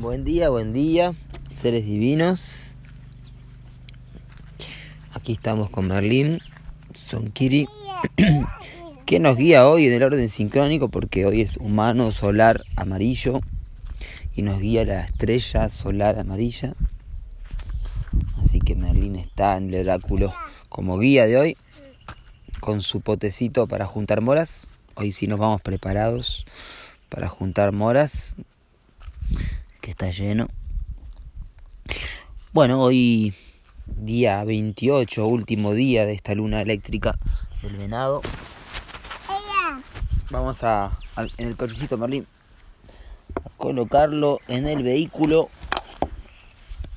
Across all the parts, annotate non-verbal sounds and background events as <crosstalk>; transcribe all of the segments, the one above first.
Buen día, buen día, seres divinos. Aquí estamos con Merlín, Sonkiri, <clears throat> que nos guía hoy en el orden sincrónico porque hoy es humano solar amarillo y nos guía la estrella solar amarilla. Así que Merlín está en el oráculo como guía de hoy con su potecito para juntar moras. Hoy sí nos vamos preparados para juntar moras, está lleno. Bueno, hoy día 28, último día de esta luna eléctrica del venado. Vamos a, en el cochecito Merlín a colocarlo en el vehículo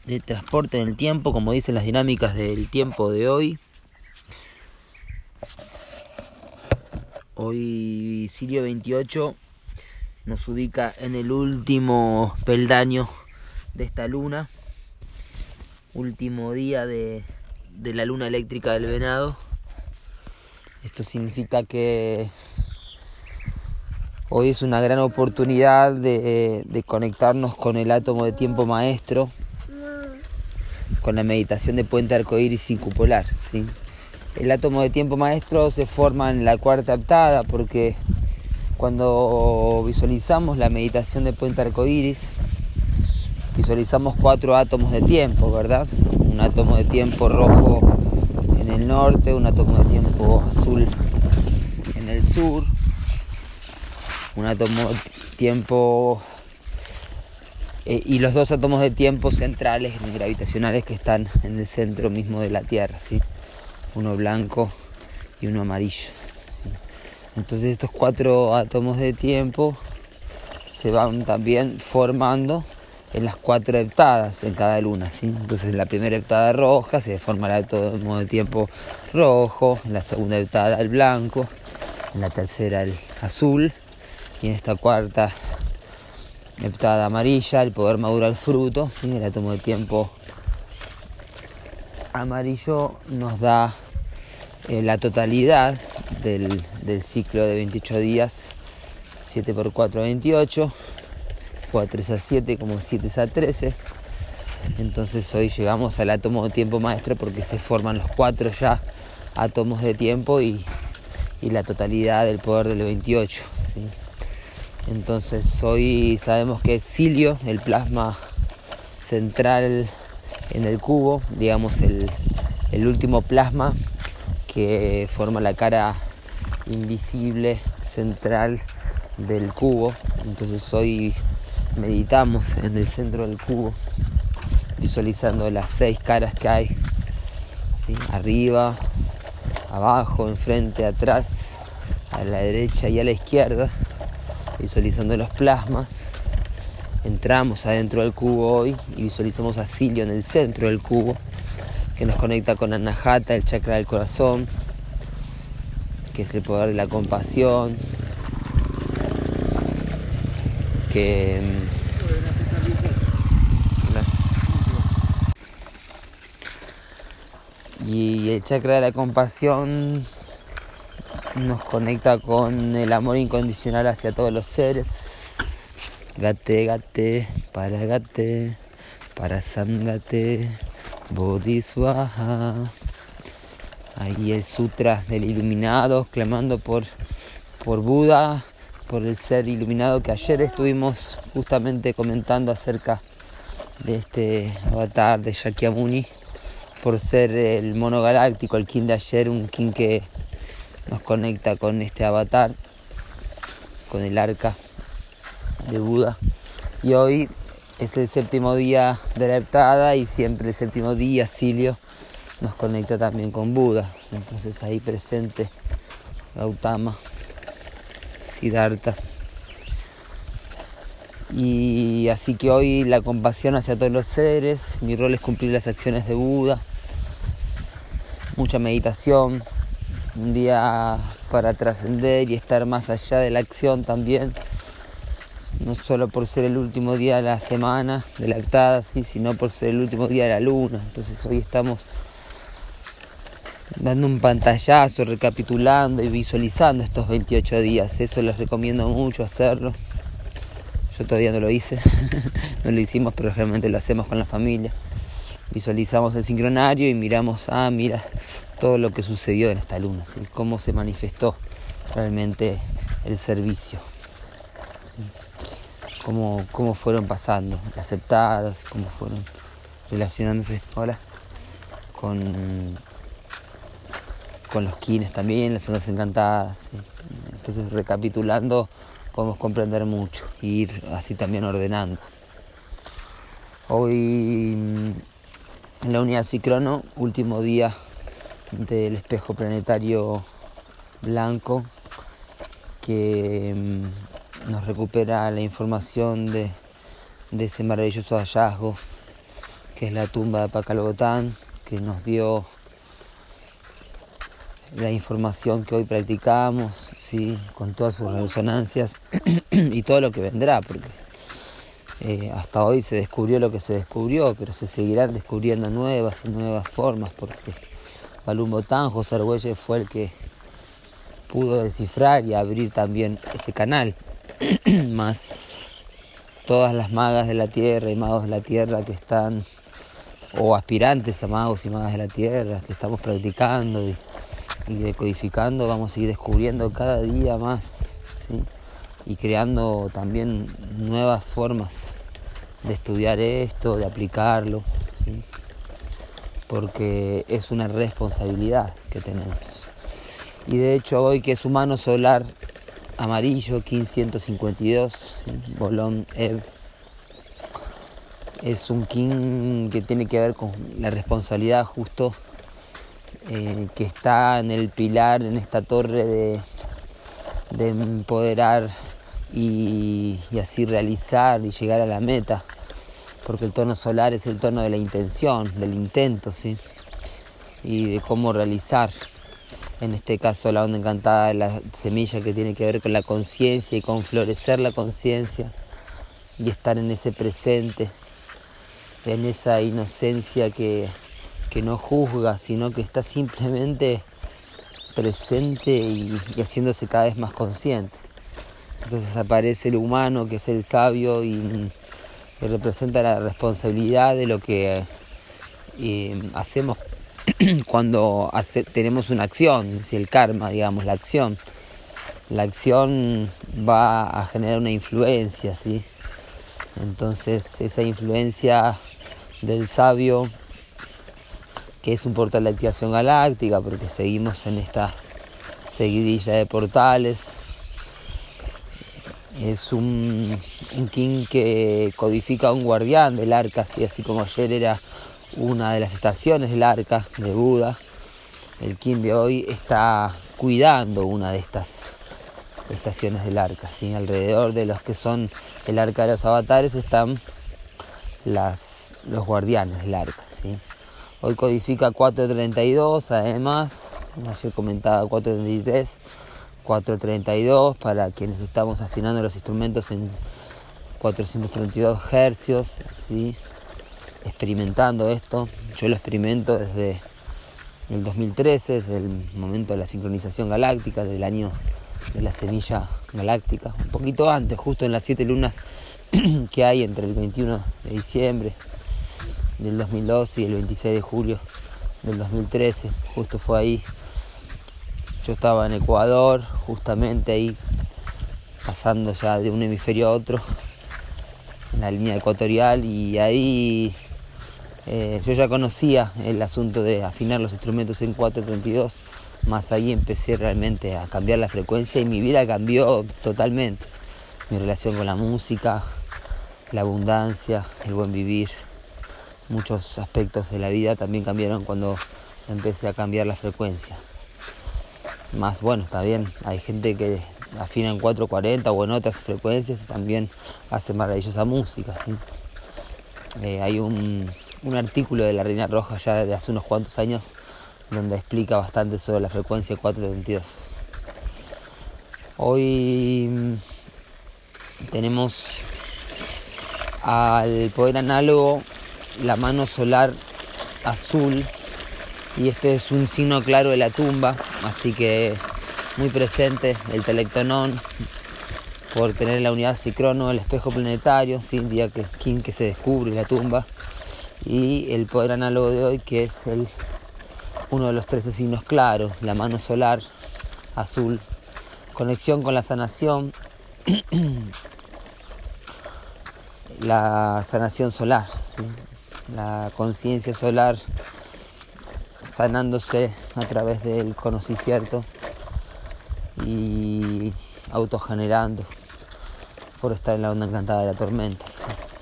de transporte en el tiempo, como dicen las dinámicas del tiempo de hoy. Hoy Sirio 28 nos ubica en el último peldaño de esta luna, último día de, la luna eléctrica del venado. Esto significa que hoy es una gran oportunidad de, conectarnos con el átomo de tiempo maestro, con la meditación de puente arcoíris y cupolar. ¿sí? El átomo de tiempo maestro se forma en la cuarta heptada porque cuando visualizamos la meditación de puente arcoíris, visualizamos cuatro átomos de tiempo, ¿verdad? Un átomo de tiempo rojo en el norte, un átomo de tiempo azul en el sur, un átomo de tiempo eh, y los dos átomos de tiempo centrales gravitacionales que están en el centro mismo de la Tierra, ¿sí? uno blanco y uno amarillo. Entonces estos cuatro átomos de tiempo se van también formando en las cuatro heptadas en cada luna. ¿sí? Entonces en la primera heptada roja se forma el átomo de tiempo rojo, en la segunda heptada el blanco, en la tercera el azul y en esta cuarta heptada amarilla el poder madura el fruto, el átomo de tiempo amarillo nos da eh, la totalidad del, ciclo de 28 días, 7 por 4 28, 4 es a 7 como 7 es a 13. Entonces hoy llegamos al átomo de tiempo maestro porque se forman los cuatro ya átomos de tiempo y, la totalidad del poder del 28. Entonces hoy sabemos que es cilio, el plasma central en el cubo, digamos el, el último plasma que forma la cara invisible central del cubo. Entonces hoy meditamos en el centro del cubo, visualizando las seis caras que hay, arriba, abajo, enfrente, atrás, a la derecha y a la izquierda, visualizando los plasmas. Entramos adentro del cubo hoy y visualizamos a Silio en el centro del cubo que nos conecta con Anahata, el chakra del corazón, que es el poder de la compasión, que mm, y el chakra de la compasión nos conecta con el amor incondicional hacia todos los seres. Gate, gate, para gate, para sangate. Bodhisvaha. Ahí el sutra del iluminado, clamando por, por Buda, por el ser iluminado que ayer estuvimos justamente comentando acerca de este avatar de Shakyamuni, por ser el mono galáctico, el king de ayer, un king que nos conecta con este avatar, con el arca de Buda. Y hoy es el séptimo día de la heptada y siempre el séptimo día Silio nos conecta también con Buda. Entonces ahí presente Gautama, Siddhartha. Y así que hoy la compasión hacia todos los seres, mi rol es cumplir las acciones de Buda, mucha meditación, un día para trascender y estar más allá de la acción también no solo por ser el último día de la semana de la octada, sino por ser el último día de la luna. Entonces hoy estamos dando un pantallazo, recapitulando y visualizando estos 28 días. Eso les recomiendo mucho hacerlo. Yo todavía no lo hice, <laughs> no lo hicimos, pero realmente lo hacemos con la familia. Visualizamos el sincronario y miramos, ah, mira todo lo que sucedió en esta luna, cómo se manifestó realmente el servicio, cómo, cómo, fueron pasando aceptadas, cómo fueron relacionándose ahora con, con los kines también, las zonas encantadas. Entonces recapitulando podemos comprender mucho e ir así también ordenando. Hoy en la unidad Cicrono, último día del espejo planetario blanco que mm, nos recupera la información de, ese maravilloso hallazgo que es la tumba de Pacalbotán, que nos dio la información que hoy practicamos, ¿sí? con todas sus resonancias <clears throat> y todo lo que vendrá, porque eh, hasta hoy se descubrió lo que se descubrió, pero se seguirán descubriendo nuevas y nuevas formas, porque Balum José Argüelles fue el que pudo descifrar y abrir también ese canal, <clears throat> más todas las magas de la tierra y magos de la tierra que están, o aspirantes a magos y magas de la tierra, que estamos practicando y, decodificando, vamos a ir descubriendo cada día más, y creando también nuevas formas de estudiar esto, de aplicarlo, porque es una responsabilidad que tenemos. Y de hecho hoy que es humano solar amarillo 1552, Bolón Ev, es un king que tiene que ver con la responsabilidad justo eh, que está en el pilar, en esta torre de, de empoderar y, así realizar y llegar a la meta, porque el tono solar es el tono de la intención, del intento, ¿sí? y de cómo realizar. En este caso la onda encantada la semilla que tiene que ver con la conciencia y con florecer la conciencia y estar en ese presente, en esa inocencia que, que no juzga, sino que está simplemente presente y haciéndose cada vez más consciente. Entonces aparece el humano, que es el sabio y, representa la responsabilidad de lo que eh, hacemos <clears throat> cuando tenemos una acción, si el karma, digamos, la acción. La acción va a generar una influencia, ¿sí? Entonces esa influencia del sabio, que es un portal de activación galáctica, porque seguimos en esta seguidilla de portales, es un, king que codifica un guardián del arca, así, como ayer era una de las estaciones del arca de Buda. El king de hoy está cuidando una de estas estaciones del arca. ¿sí? Alrededor de los que son el arca de los avatares están las, los guardianes del arca. ¿sí? Hoy codifica 432, además, ayer comentaba 433 432 para quienes estamos afinando los instrumentos en 432 hercios, ¿sí? Experimentando esto. Yo lo experimento desde el 2013, desde el momento de la sincronización galáctica, del año de la semilla galáctica, un poquito antes, justo en las siete lunas <clears throat> que hay entre el 21 de diciembre del 2012 y el 26 de julio del 2013, justo fue ahí. Yo estaba en Ecuador, justamente ahí, pasando ya de un hemisferio a otro, en la línea ecuatorial, y ahí eh, yo ya conocía el asunto de afinar los instrumentos en 432, más ahí empecé realmente a cambiar la frecuencia y mi vida cambió totalmente. Mi relación con la música, la abundancia, el buen vivir, muchos aspectos de la vida también cambiaron cuando empecé a cambiar la frecuencia más bueno, está bien, hay gente que afina en 440 o en otras frecuencias y también hace maravillosa música. Eh, hay un, artículo de la Reina Roja ya de hace unos cuantos años donde explica bastante sobre la frecuencia 432. Hoy mm, tenemos al poder análogo la mano solar azul y este es un signo claro de la tumba, así que muy presente el telectonón, por tener la unidad Cicrono, el espejo planetario, ¿sí? día que, que se descubre la tumba, y el poder análogo de hoy que es el, uno de los 13 signos claros, la mano solar azul, conexión con la sanación, <clears throat> la sanación solar, la conciencia solar sanándose a través del conocimiento y autogenerando por estar en la onda encantada de la tormenta.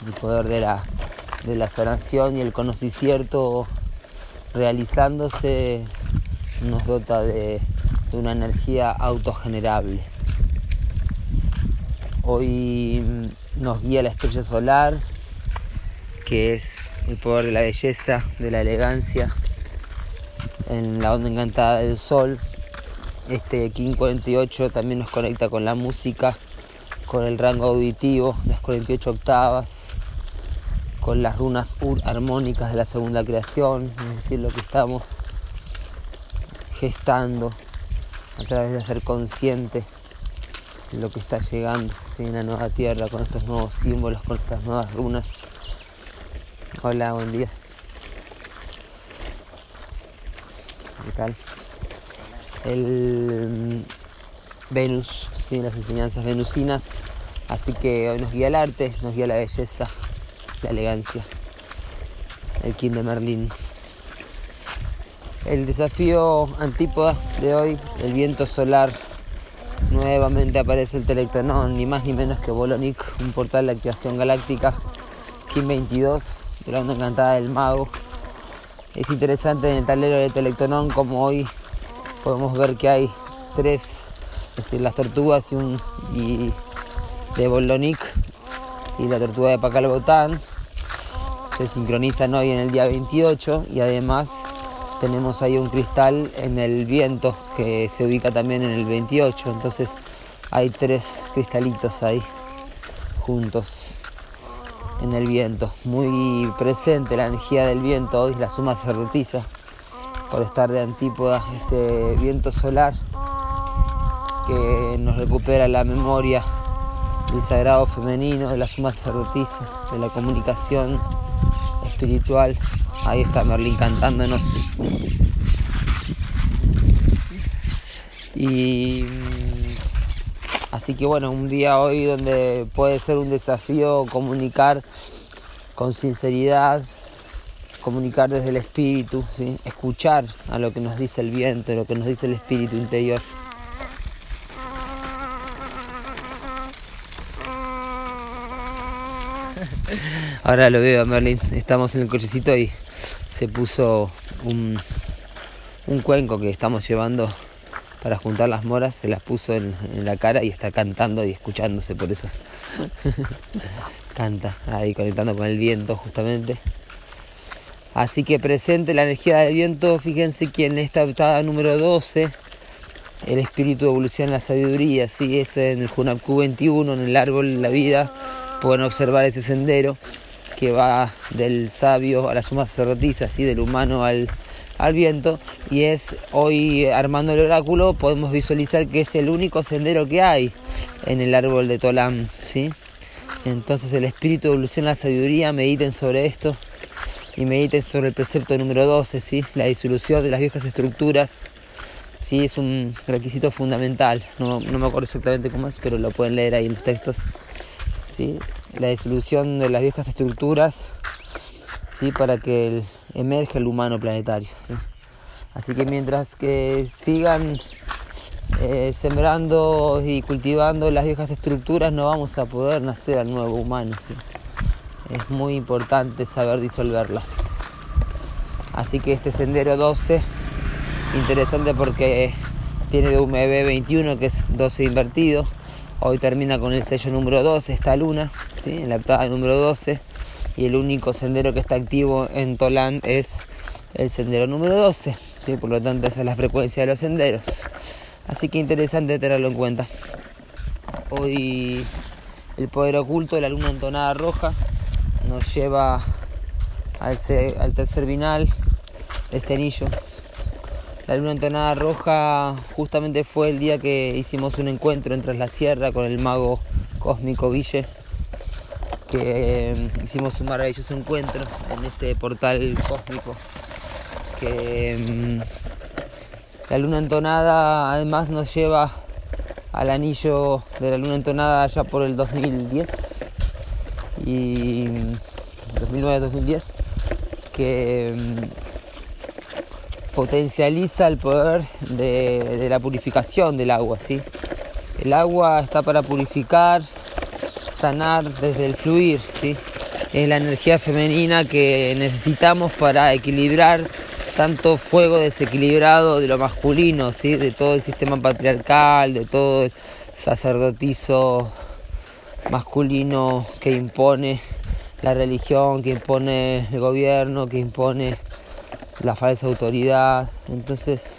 El poder de la, de la sanación y el conocimiento realizándose nos dota de, una energía autogenerable. Hoy nos guía la estrella solar, que es el poder de la belleza, de la elegancia, en la onda encantada del sol. Este King 48 también nos conecta con la música, con el rango auditivo, las 48 octavas, con las runas armónicas de la segunda creación, es decir, lo que estamos gestando a través de ser consciente de lo que está llegando en la nueva tierra, con estos nuevos símbolos, con estas nuevas runas. Hola, buen día. ¿Qué tal? El mm, Venus, ¿sí? las enseñanzas venusinas. Así que hoy nos guía el arte, nos guía la belleza, la elegancia. El King de Merlín. El desafío antípoda de hoy, el viento solar. Nuevamente aparece el Telectonón, ni más ni menos que Bolonic, un portal de activación galáctica. King 22, de la onda encantada del mago. Es interesante en el tablero de Telectonón como hoy podemos ver que hay tres, es decir, las tortugas y un de Bolonic y la tortuga de Pacalbotán se sincronizan hoy en el día 28 y además tenemos ahí un cristal en el viento que se ubica también en el 28, entonces hay tres cristalitos ahí juntos en el viento, muy presente la energía del viento hoy, la suma sacerdotisa, por estar de antípoda este viento solar que nos recupera la memoria del sagrado femenino, de la suma sacerdotisa, de la comunicación espiritual Ahí está Merlin cantándonos. Y mm, así que bueno, un día hoy donde puede ser un desafío comunicar con sinceridad, comunicar desde el espíritu, ¿sí? escuchar a lo que nos dice el viento, lo que nos dice el espíritu interior. Ahora lo veo a Merlin, estamos en el cochecito y se puso un, cuenco que estamos llevando para juntar las moras, se las puso en, la cara y está cantando y escuchándose, por eso. <laughs> Canta ahí conectando con el viento justamente. Así que presente la energía del viento, fíjense que en esta octava número 12 el espíritu evoluciona la sabiduría, ¿sí? es en el Junapku 21, en el árbol de la vida, pueden observar ese sendero que va del sabio a la suma sacerdotisa, del humano al, al viento y es hoy armando el oráculo podemos visualizar que es el único sendero que hay en el árbol de Tolam, ¿sí? Entonces el espíritu evoluciona la sabiduría, mediten sobre esto y mediten sobre el precepto número 12, ¿sí? La disolución de las viejas estructuras, ¿sí? Es un requisito fundamental, no, no me acuerdo exactamente cómo es, pero lo pueden leer ahí en los textos, ¿sí? La disolución de las viejas estructuras ¿sí? para que emerja el humano planetario. Así que mientras que sigan eh, sembrando y cultivando las viejas estructuras no vamos a poder nacer al nuevo humano. Es muy importante saber disolverlas. Así que este sendero 12, interesante porque tiene de un MB 21 que es 12 invertido Hoy termina con el sello número 12, esta luna, ¿sí? en la octava número 12. Y el único sendero que está activo en Toland es el sendero número 12. ¿sí? Por lo tanto, esa es la frecuencia de los senderos. Así que interesante tenerlo en cuenta. Hoy el poder oculto de la luna entonada roja nos lleva al, al tercer binal de este anillo la luna entonada roja justamente fue el día que hicimos un encuentro en Tras la Sierra con el mago cósmico Guille, que eh, hicimos un maravilloso encuentro en este portal cósmico, que mm, la luna entonada además nos lleva al anillo de la luna entonada ya por el 2010 y 2009-2010 que mm, potencializa el poder de, la purificación del agua. ¿sí? El agua está para purificar, sanar desde el fluir. ¿sí? Es la energía femenina que necesitamos para equilibrar tanto fuego desequilibrado de lo masculino, ¿sí? de todo el sistema patriarcal, de todo el sacerdotizo masculino que impone la religión, que impone el gobierno, que impone la falsa autoridad. Entonces,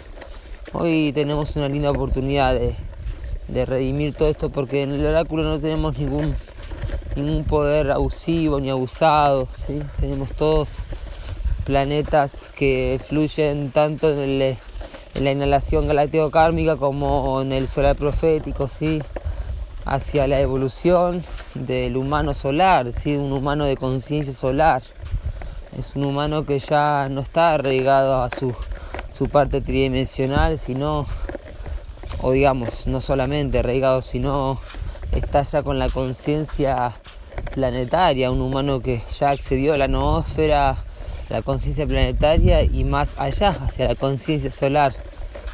hoy tenemos una linda oportunidad de, redimir todo esto porque en el oráculo no tenemos ningún, ningún poder abusivo ni abusado, ¿sí? tenemos todos planetas que fluyen tanto en, en la inhalación galáctico-kármica como en el solar profético, ¿sí? hacia la evolución del humano solar, ¿sí? un humano de conciencia solar. Es un humano que ya no está arraigado a su, su parte tridimensional, sino, o digamos, no solamente arraigado, sino está ya con la conciencia planetaria, un humano que ya accedió a la noósfera, la conciencia planetaria y más allá, hacia la conciencia solar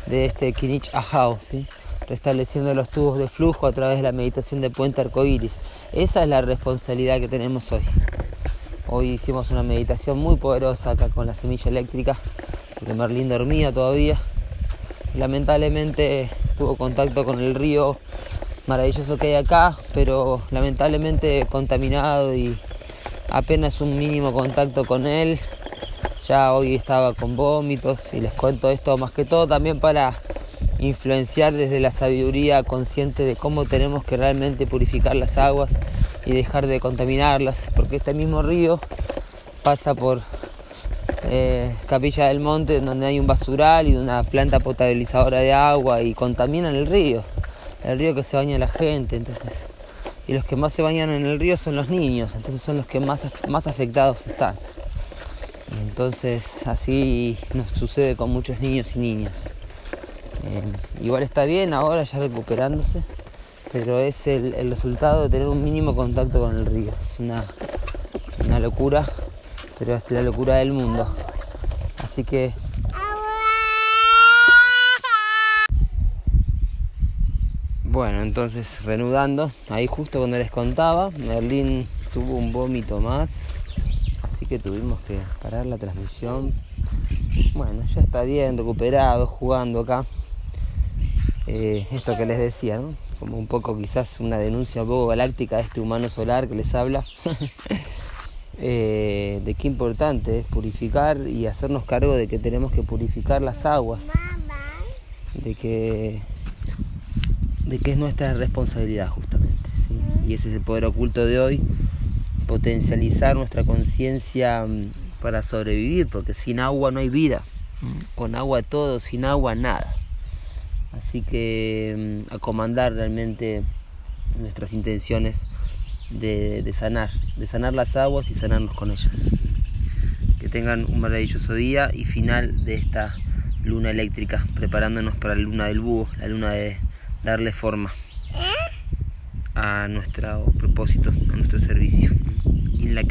de este Kinich Ahau, ¿sí? restableciendo los tubos de flujo a través de la meditación de puente arcoíris. Esa es la responsabilidad que tenemos hoy. Hoy hicimos una meditación muy poderosa acá con la semilla eléctrica, porque Merlín dormía todavía. Lamentablemente tuvo contacto con el río maravilloso que hay acá, pero lamentablemente contaminado y apenas un mínimo contacto con él. Ya hoy estaba con vómitos y les cuento esto más que todo también para influenciar desde la sabiduría consciente de cómo tenemos que realmente purificar las aguas y dejar de contaminarlas, porque este mismo río pasa por eh, Capilla del Monte, donde hay un basural y una planta potabilizadora de agua y contaminan el río, el río que se baña la gente, entonces y los que más se bañan en el río son los niños, entonces son los que más, más afectados están. entonces así nos sucede con muchos niños y niñas. Eh, igual está bien ahora ya recuperándose, pero es el, resultado de tener un mínimo contacto con el río. Es una, una locura, pero es la locura del mundo. Así que Bueno, entonces reanudando, ahí justo cuando les contaba, Merlín tuvo un vómito más, así que tuvimos que parar la transmisión. Bueno, ya está bien, recuperado, jugando acá. Eh, esto que les decía, ¿no? Como un poco quizás una denuncia un poco galáctica de este humano solar que les habla, <laughs> eh, de qué importante es purificar y hacernos cargo de que tenemos que purificar las aguas, de que, de que es nuestra responsabilidad justamente, y ese es el poder oculto de hoy, potencializar nuestra conciencia mm, para sobrevivir, porque sin agua no hay vida, con agua todo, sin agua nada. Así que mm, a comandar realmente nuestras intenciones de, sanar, de sanar las aguas y sanarnos con ellas. Que tengan un maravilloso día y final de esta luna eléctrica, preparándonos para la luna del búho, la luna de darle forma a nuestro propósito, a nuestro servicio. In la